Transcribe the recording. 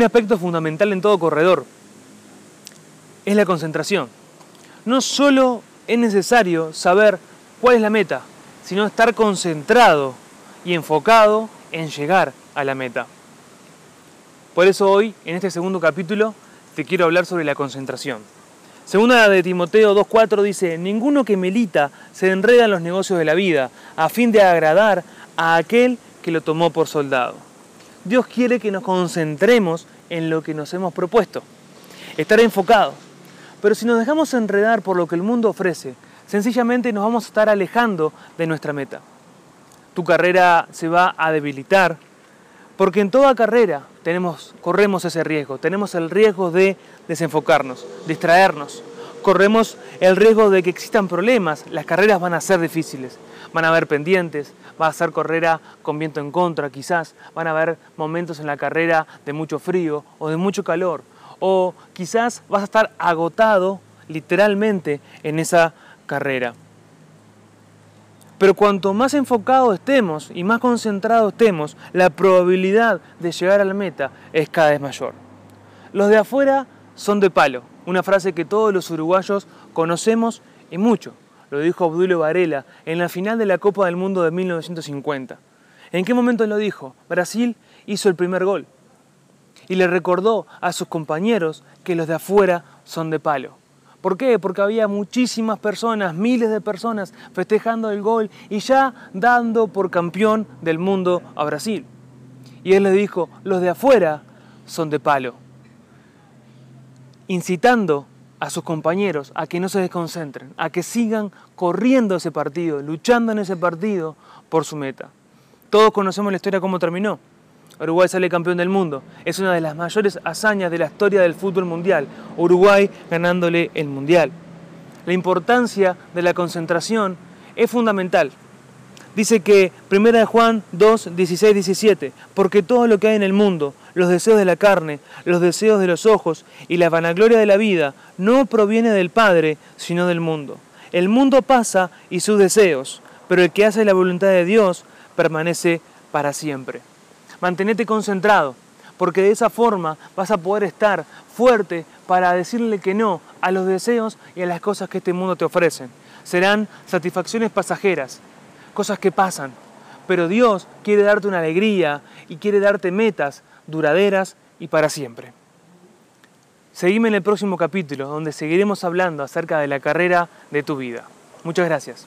aspecto fundamental en todo corredor es la concentración. No solo es necesario saber cuál es la meta, sino estar concentrado y enfocado en llegar a la meta. Por eso hoy, en este segundo capítulo, te quiero hablar sobre la concentración. Segunda de Timoteo 2.4 dice, ninguno que milita se enreda en los negocios de la vida, a fin de agradar a aquel que lo tomó por soldado. Dios quiere que nos concentremos en lo que nos hemos propuesto, estar enfocados. Pero si nos dejamos enredar por lo que el mundo ofrece, sencillamente nos vamos a estar alejando de nuestra meta. Tu carrera se va a debilitar, porque en toda carrera tenemos, corremos ese riesgo, tenemos el riesgo de desenfocarnos, distraernos, corremos el riesgo de que existan problemas, las carreras van a ser difíciles, van a haber pendientes, va a ser carrera con viento en contra quizás, van a haber momentos en la carrera de mucho frío o de mucho calor, o quizás vas a estar agotado literalmente en esa carrera. Pero cuanto más enfocados estemos y más concentrados estemos, la probabilidad de llegar a la meta es cada vez mayor. Los de afuera son de palo, una frase que todos los uruguayos conocemos y mucho. Lo dijo Obdulio Varela en la final de la Copa del Mundo de 1950. ¿En qué momento lo dijo? Brasil hizo el primer gol y le recordó a sus compañeros que los de afuera son de palo. ¿Por qué? Porque había muchísimas personas, miles de personas festejando el gol y ya dando por campeón del mundo a Brasil. Y él les dijo, los de afuera son de palo incitando a sus compañeros a que no se desconcentren, a que sigan corriendo ese partido, luchando en ese partido por su meta. Todos conocemos la historia cómo terminó. Uruguay sale campeón del mundo. Es una de las mayores hazañas de la historia del fútbol mundial. Uruguay ganándole el mundial. La importancia de la concentración es fundamental. Dice que 1 Juan 2, 16, 17, porque todo lo que hay en el mundo, los deseos de la carne, los deseos de los ojos y la vanagloria de la vida no proviene del Padre, sino del mundo. El mundo pasa y sus deseos, pero el que hace la voluntad de Dios permanece para siempre. Mantenete concentrado, porque de esa forma vas a poder estar fuerte para decirle que no a los deseos y a las cosas que este mundo te ofrece. Serán satisfacciones pasajeras, cosas que pasan, pero Dios quiere darte una alegría y quiere darte metas duraderas y para siempre. Seguime en el próximo capítulo donde seguiremos hablando acerca de la carrera de tu vida. Muchas gracias.